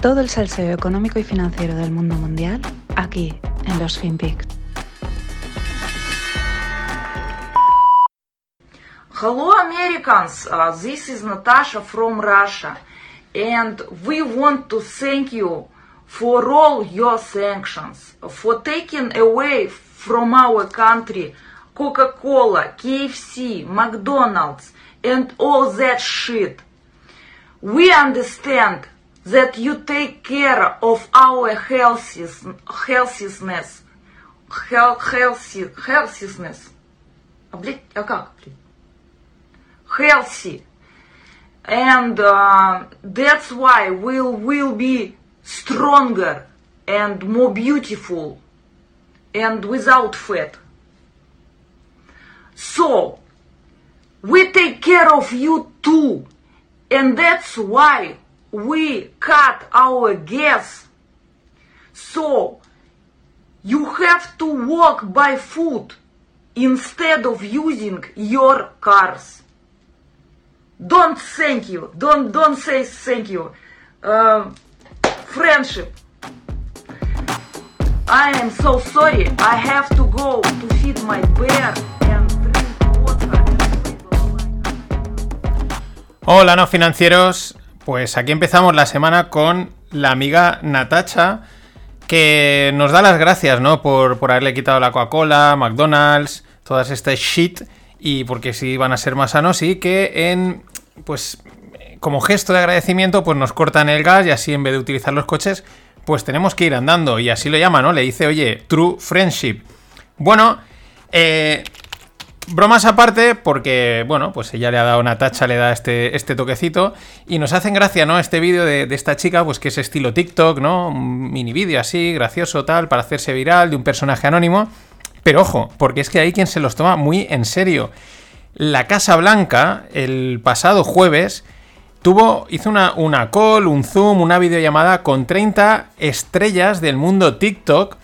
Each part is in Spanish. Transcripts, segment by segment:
Todo el salseo económico y financiero del mundo mundial aquí en los FinPix. Hello, Americans. Uh, this is Natasha from Russia, and we want to thank you for all your sanctions, for taking away from our country Coca-Cola, KFC, McDonald's, and all that shit. We understand that you take care of our healthiness, healthiness, health, healthy, healthiness. А, блядь, а как, блядь? Healthy. And uh, that's why we'll, will be stronger and more beautiful and without fat. So, we take care of you too. And that's why we cut our gas. So, you have to walk by foot instead of using your cars. Don't thank you. Don't don't say thank you. Uh, friendship. I am so sorry. I have to go to feed my bear and drink water. Hola, no financieros. Pues aquí empezamos la semana con la amiga Natacha, que nos da las gracias, ¿no? Por, por haberle quitado la Coca-Cola, McDonald's, todas estas shit, y porque si van a ser más sanos, y que en, pues, como gesto de agradecimiento, pues nos cortan el gas y así en vez de utilizar los coches, pues tenemos que ir andando, y así lo llama, ¿no? Le dice, oye, true friendship. Bueno, eh, Bromas aparte, porque, bueno, pues ella le ha dado una tacha, le da este, este toquecito. Y nos hacen gracia, ¿no? Este vídeo de, esta chica, pues que es estilo TikTok, ¿no? Un mini vídeo así, gracioso, tal, para hacerse viral, de un personaje anónimo. Pero ojo, porque es que hay quien se los toma muy en serio. La Casa Blanca, el pasado jueves, tuvo, hizo una, una call, un zoom, una videollamada con 30 estrellas del mundo TikTok,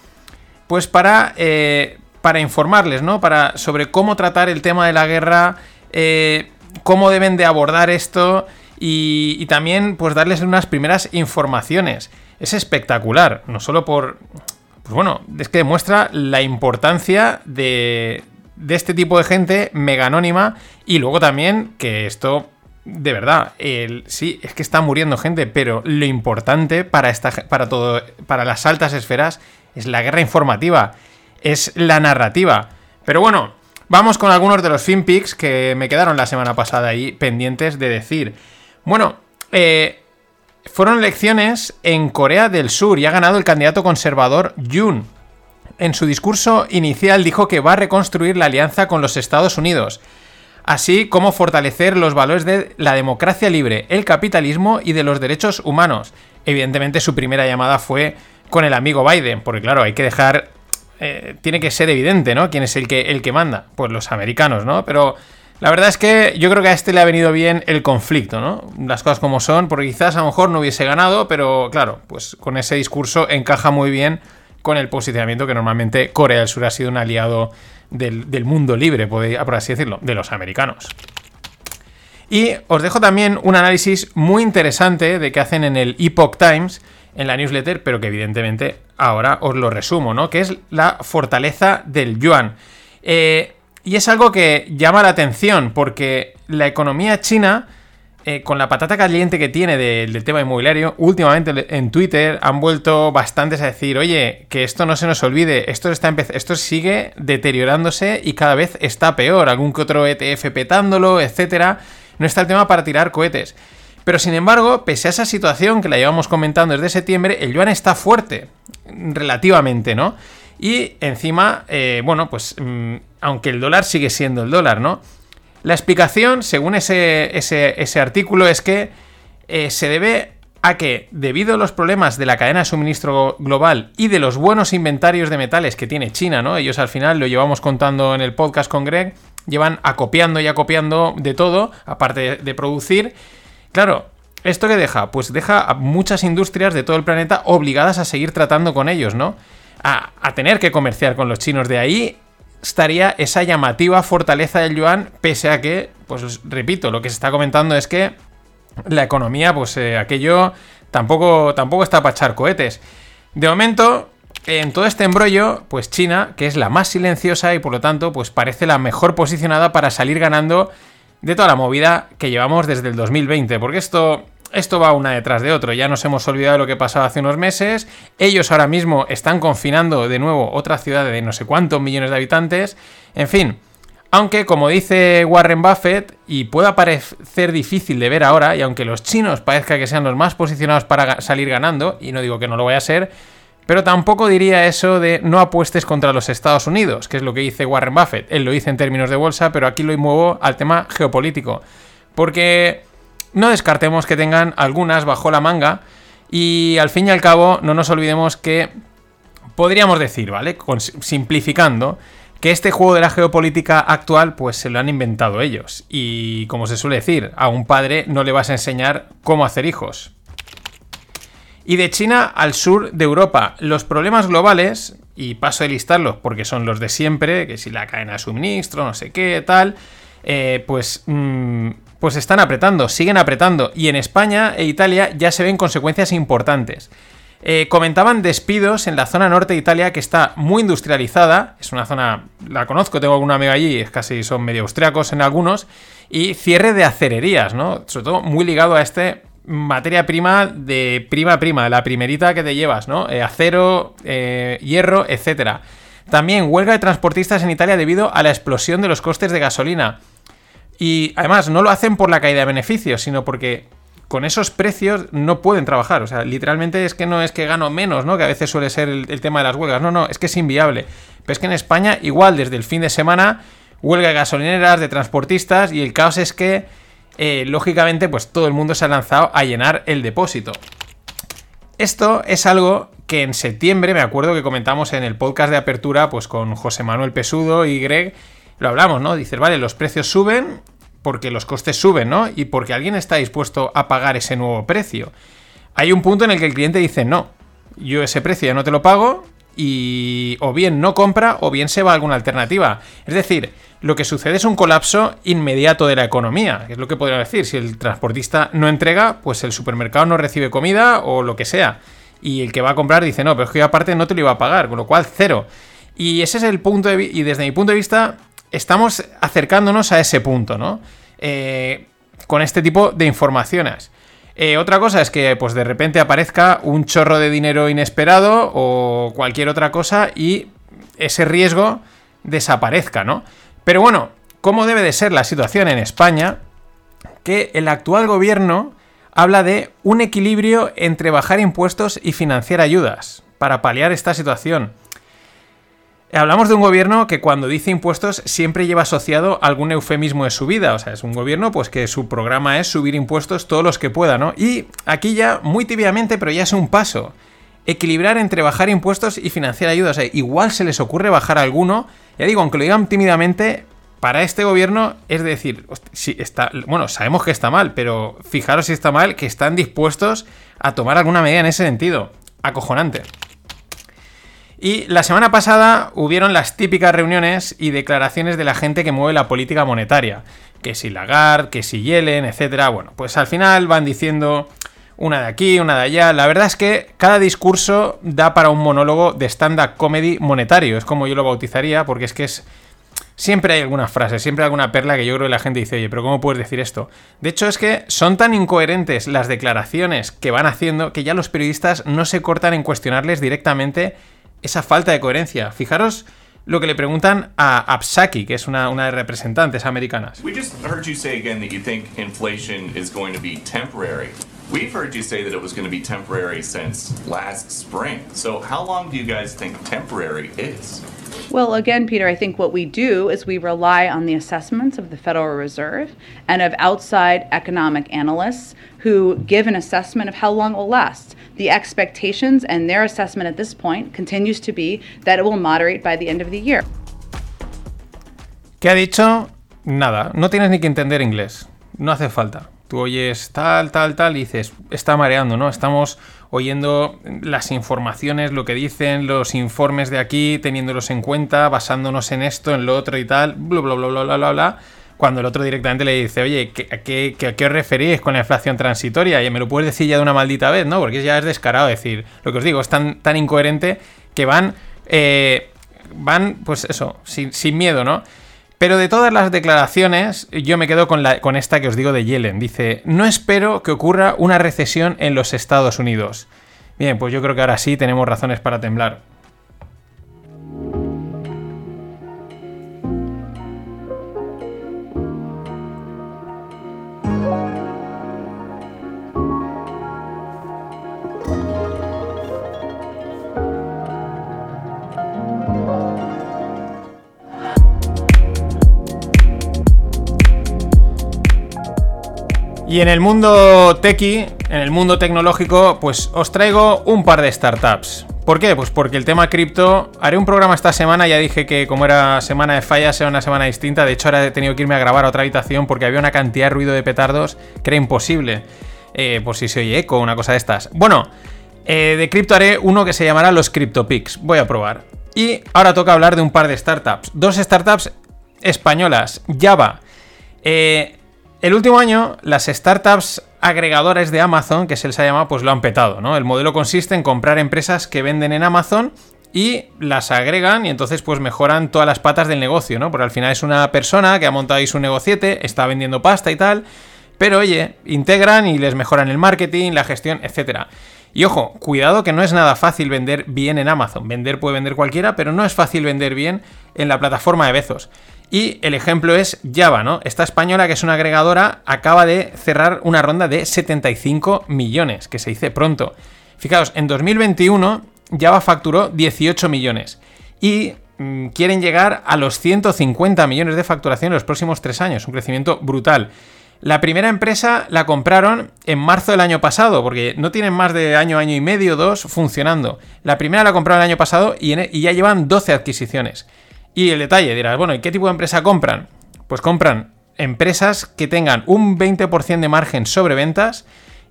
pues para, eh, para informarles, ¿no? Para, sobre cómo tratar el tema de la guerra, eh, cómo deben de abordar esto y, también pues darles unas primeras informaciones. Es espectacular, no solo por... Pues bueno, es que demuestra la importancia de, de este tipo de gente mega anónima y luego también que esto de verdad, el, sí, es que está muriendo gente, pero lo importante para, esta, para, todo, para las altas esferas es la guerra informativa, es la narrativa. Pero bueno, vamos con algunos de los finpics que me quedaron la semana pasada ahí pendientes de decir. Bueno, eh, fueron elecciones en Corea del Sur y ha ganado el candidato conservador Yoon. En su discurso inicial dijo que va a reconstruir la alianza con los Estados Unidos así como fortalecer los valores de la democracia libre, el capitalismo y de los derechos humanos. Evidentemente su primera llamada fue con el amigo Biden, porque claro, hay que dejar... eh, tiene que ser evidente, ¿no? ¿Quién es el que, el que manda? Pues los americanos, ¿no? Pero la verdad es que yo creo que a este le ha venido bien el conflicto, ¿no? Las cosas como son, porque quizás a lo mejor no hubiese ganado, pero claro, pues con ese discurso encaja muy bien con el posicionamiento que normalmente Corea del Sur ha sido un aliado del, del mundo libre, por así decirlo, de los americanos. Y os dejo también un análisis muy interesante de que hacen en el Epoch Times, en la newsletter, pero que evidentemente ahora os lo resumo, ¿no? Que es la fortaleza del yuan. Eh, y es algo que llama la atención, porque la economía china, eh, con la patata caliente que tiene del, del tema inmobiliario, últimamente en Twitter han vuelto bastantes a decir, oye, que esto no se nos olvide, esto, está esto sigue deteriorándose y cada vez está peor, algún que otro ETF petándolo, etcétera. No está el tema para tirar cohetes. Pero sin embargo, pese a esa situación que la llevamos comentando desde septiembre, el yuan está fuerte, relativamente, ¿no? Y encima, eh, bueno, pues mm, aunque el dólar sigue siendo el dólar, ¿no? La explicación, según ese, ese, ese artículo, es que eh, se debe a que, debido a los problemas de la cadena de suministro global y de los buenos inventarios de metales que tiene China, ¿no? Ellos al final lo llevamos contando en el podcast con Greg, llevan acopiando y acopiando de todo, aparte de, de producir. Claro, ¿esto qué deja? Pues deja a muchas industrias de todo el planeta obligadas a seguir tratando con ellos, ¿no? A, tener que comerciar con los chinos. De ahí estaría esa llamativa fortaleza del yuan, pese a que, pues repito, lo que se está comentando es que la economía, pues eh, aquello tampoco, tampoco está para echar cohetes. De momento, en todo este embrollo, pues China, que es la más silenciosa y por lo tanto, pues parece la mejor posicionada para salir ganando de toda la movida que llevamos desde el 2020. Porque esto, esto va una detrás de otro. Ya nos hemos olvidado de lo que pasaba hace unos meses. Ellos ahora mismo están confinando de nuevo otra ciudad de no sé cuántos millones de habitantes. En fin. Aunque, como dice Warren Buffett, y pueda parecer difícil de ver ahora, y aunque los chinos parezca que sean los más posicionados para salir ganando, y no digo que no lo vaya a ser, pero tampoco diría eso de no apuestes contra los Estados Unidos, que es lo que dice Warren Buffett. Él lo dice en términos de bolsa, pero aquí lo muevo al tema geopolítico. Porque no descartemos que tengan algunas bajo la manga y al fin y al cabo no nos olvidemos que podríamos decir, ¿vale? simplificando, que este juego de la geopolítica actual pues se lo han inventado ellos. Y como se suele decir, a un padre no le vas a enseñar cómo hacer hijos. Y de China al sur de Europa, los problemas globales, y paso a listarlos porque son los de siempre, que si la cadena de suministro, no sé qué, tal, eh, pues, mm, pues están apretando, siguen apretando. Y en España e Italia ya se ven consecuencias importantes. Eh, comentaban despidos en la zona norte de Italia que está muy industrializada. Es una zona, la conozco, tengo alguna amiga allí, es casi son medio austriacos en algunos. Y cierre de acererías, ¿no? Sobre todo muy ligado a este materia prima de prima prima, la primerita que te llevas, ¿no? Eh, acero, eh, hierro, etcétera. También huelga de transportistas en Italia debido a la explosión de los costes de gasolina. Y además no lo hacen por la caída de beneficios, sino porque con esos precios no pueden trabajar. O sea, literalmente es que no es que gano menos, ¿no? Que a veces suele ser el, el tema de las huelgas. No, no, es que es inviable. Pero es que en España, igual desde el fin de semana, huelga de gasolineras, de transportistas, y el caos es que eh, lógicamente pues todo el mundo se ha lanzado a llenar el depósito. Esto es algo que en septiembre, me acuerdo que comentamos en el podcast de apertura, pues con José Manuel Pesudo y Greg, lo hablamos, ¿no? Dices, vale, los precios suben porque los costes suben, ¿no? Y porque alguien está dispuesto a pagar ese nuevo precio. Hay un punto en el que el cliente dice, no, yo ese precio ya no te lo pago y o bien no compra o bien se va a alguna alternativa. Es decir, lo que sucede es un colapso inmediato de la economía, que es lo que podría decir. Si el transportista no entrega, pues el supermercado no recibe comida o lo que sea. Y el que va a comprar dice, no, pero es que yo aparte no te lo iba a pagar, con lo cual cero. Y ese es el punto de y desde mi punto de vista estamos acercándonos a ese punto, ¿no? Eh, con este tipo de informaciones. Eh, otra cosa es que pues de repente aparezca un chorro de dinero inesperado o cualquier otra cosa y ese riesgo desaparezca, ¿no? Pero bueno, ¿cómo debe de ser la situación en España? Que el actual gobierno habla de un equilibrio entre bajar impuestos y financiar ayudas para paliar esta situación. Hablamos de un gobierno que cuando dice impuestos siempre lleva asociado algún eufemismo de su vida. O sea, es un gobierno pues que su programa es subir impuestos todos los que pueda, ¿no? Y aquí ya, muy tibiamente, pero ya es un paso. Equilibrar entre bajar impuestos y financiar ayudas. O sea, igual se les ocurre bajar alguno ya digo, aunque lo digan tímidamente, para este gobierno es decir, si está, bueno, sabemos que está mal, pero fijaros si está mal, que están dispuestos a tomar alguna medida en ese sentido. Acojonante. Y la semana pasada hubieron las típicas reuniones y declaraciones de la gente que mueve la política monetaria. Que si Lagarde, que si Yellen, etcétera. Bueno, pues al final van diciendo una de aquí, una de allá. La verdad es que cada discurso da para un monólogo de stand-up comedy monetario, es como yo lo bautizaría, porque es que es... Siempre hay alguna frase, siempre hay alguna perla que yo creo que la gente dice, oye, pero ¿cómo puedes decir esto? De hecho, es que son tan incoherentes las declaraciones que van haciendo que ya los periodistas no se cortan en cuestionarles directamente esa falta de coherencia. Fijaros lo que le preguntan a Absaki, que es una, de representantes americanas. We just heard you say again that you think inflation is going to be temporary. We've heard you say that it was going to be temporary since last spring. So, how long do you guys think temporary is? Well, again, Peter, I think what we do is we rely on the assessments of the Federal Reserve and of outside economic analysts who give an assessment of how long it will last. The expectations and their assessment at this point continues to be that it will moderate by the end of the year. ¿Qué ha dicho? Nada, no tienes ni que entender inglés. No hace falta. Tú oyes tal, tal, tal y dices, está mareando, ¿no? Estamos oyendo las informaciones, lo que dicen, los informes de aquí, teniéndolos en cuenta, basándonos en esto, en lo otro y tal, bla, bla, bla, bla, bla, bla, bla. cuando el otro directamente le dice, oye, ¿qué, qué, qué, qué os referís con la inflación transitoria? Y me lo puedes decir ya de una maldita vez, ¿no? Porque ya es descarado decir, lo que os digo, es tan, tan incoherente que van, eh, van, pues eso, sin, sin miedo, ¿no? Pero de todas las declaraciones, yo me quedo con, esta que os digo de Yellen. Dice, no espero que ocurra una recesión en los Estados Unidos. Bien, pues yo creo que ahora sí tenemos razones para temblar. Y en el mundo tequi, en el mundo tecnológico, pues os traigo un par de startups. ¿Por qué? Pues porque el tema cripto. Haré un programa esta semana, ya dije que como era semana de fallas, era una semana distinta. De hecho, ahora he tenido que irme a grabar a otra habitación porque había una cantidad de ruido de petardos que era imposible. Eh, por si se oye eco, una cosa de estas. Bueno, eh, de cripto haré uno que se llamará los CryptoPix. Voy a probar. Y ahora toca hablar de un par de startups. Dos startups españolas. Java. Eh, el último año, las startups agregadores de Amazon, que se les ha llamado, pues lo han petado, ¿no? El modelo consiste en comprar empresas que venden en Amazon y las agregan y entonces pues mejoran todas las patas del negocio, ¿no? Porque al final es una persona que ha montado ahí su negociete, está vendiendo pasta y tal, pero oye, integran y les mejoran el marketing, la gestión, etcétera. Y ojo, cuidado que no es nada fácil vender bien en Amazon. Vender puede vender cualquiera, pero no es fácil vender bien en la plataforma de Bezos. Y el ejemplo es Java, ¿no? Esta española, que es una agregadora, acaba de cerrar una ronda de 75 millones, que se dice pronto. Fijaos, en 2021 Java facturó 18 millones. Y mm, quieren llegar a los 150 millones de facturación en los próximos tres años. Un crecimiento brutal. La primera empresa la compraron en marzo del año pasado, porque no tienen más de año, año y medio, dos funcionando. La primera la compraron el año pasado y, y ya llevan 12 adquisiciones. Y el detalle, dirás, bueno, ¿y qué tipo de empresa compran? Pues compran empresas que tengan un 20% de margen sobre ventas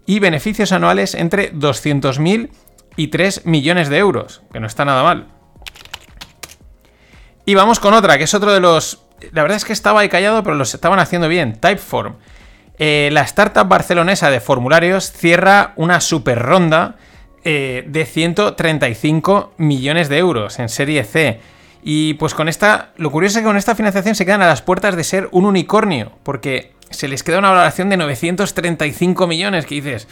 y beneficios anuales entre 200.000 y 3 millones de euros, que no está nada mal. Y vamos con otra, que es otro de los... La verdad es que estaba ahí callado, pero los estaban haciendo bien. Typeform. Eh, la startup barcelonesa de formularios cierra una super ronda eh, de 135 millones de euros en serie C. Y pues con esta, lo curioso es que con esta financiación se quedan a las puertas de ser un unicornio, porque se les queda una valoración de 935 millones, que dices,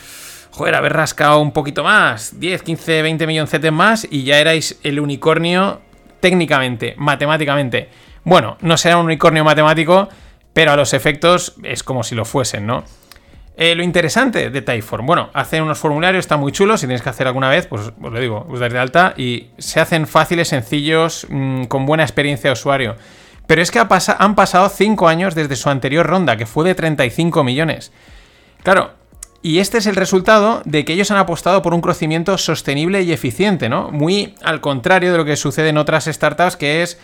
joder, haber rascado un poquito más, 10, 15, 20 millones más y ya erais el unicornio técnicamente, matemáticamente. Bueno, no será un unicornio matemático, pero a los efectos es como si lo fuesen, ¿no? Eh, lo interesante de Typeform, bueno, hacen unos formularios, están muy chulos, si tienes que hacer alguna vez, pues os lo digo, os dais de alta y se hacen fáciles, sencillos, mmm, con buena experiencia de usuario. Pero es que han pasado 5 años desde su anterior ronda, que fue de 35 millones. Claro, y este es el resultado de que ellos han apostado por un crecimiento sostenible y eficiente, ¿no? Muy al contrario de lo que sucede en otras startups, que es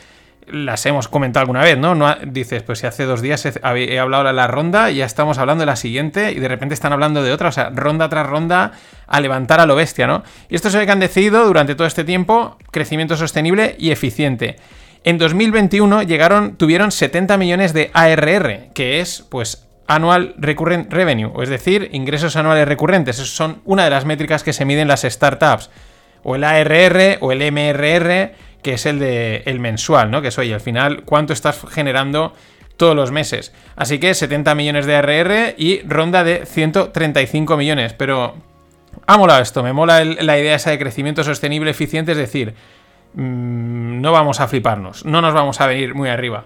las hemos comentado alguna vez, ¿no? no dices, pues si hace dos días he, hablado de la ronda ya estamos hablando de la siguiente y de repente están hablando de otra, o sea, ronda tras ronda a levantar a lo bestia, ¿no? Y esto es lo que han decidido durante todo este tiempo, crecimiento sostenible y eficiente. En 2021 llegaron, tuvieron 70 millones de ARR, que es, pues, Annual Recurrent Revenue, es decir, ingresos anuales recurrentes. Esas son una de las métricas que se miden las startups. O el ARR o el MRR que es el de el mensual, ¿no? Que es, oye, al final, ¿cuánto estás generando todos los meses? Así que 70 millones de ARR y ronda de 135 millones. Pero ha molado esto, me mola la idea esa de crecimiento sostenible, eficiente, es decir, mmm, no vamos a fliparnos, no nos vamos a venir muy arriba.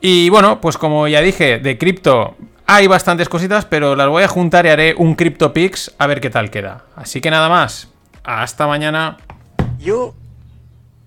Y bueno, pues como ya dije, de cripto hay bastantes cositas, pero las voy a juntar y haré un CryptoPix a ver qué tal queda. Así que nada más, hasta mañana. Yo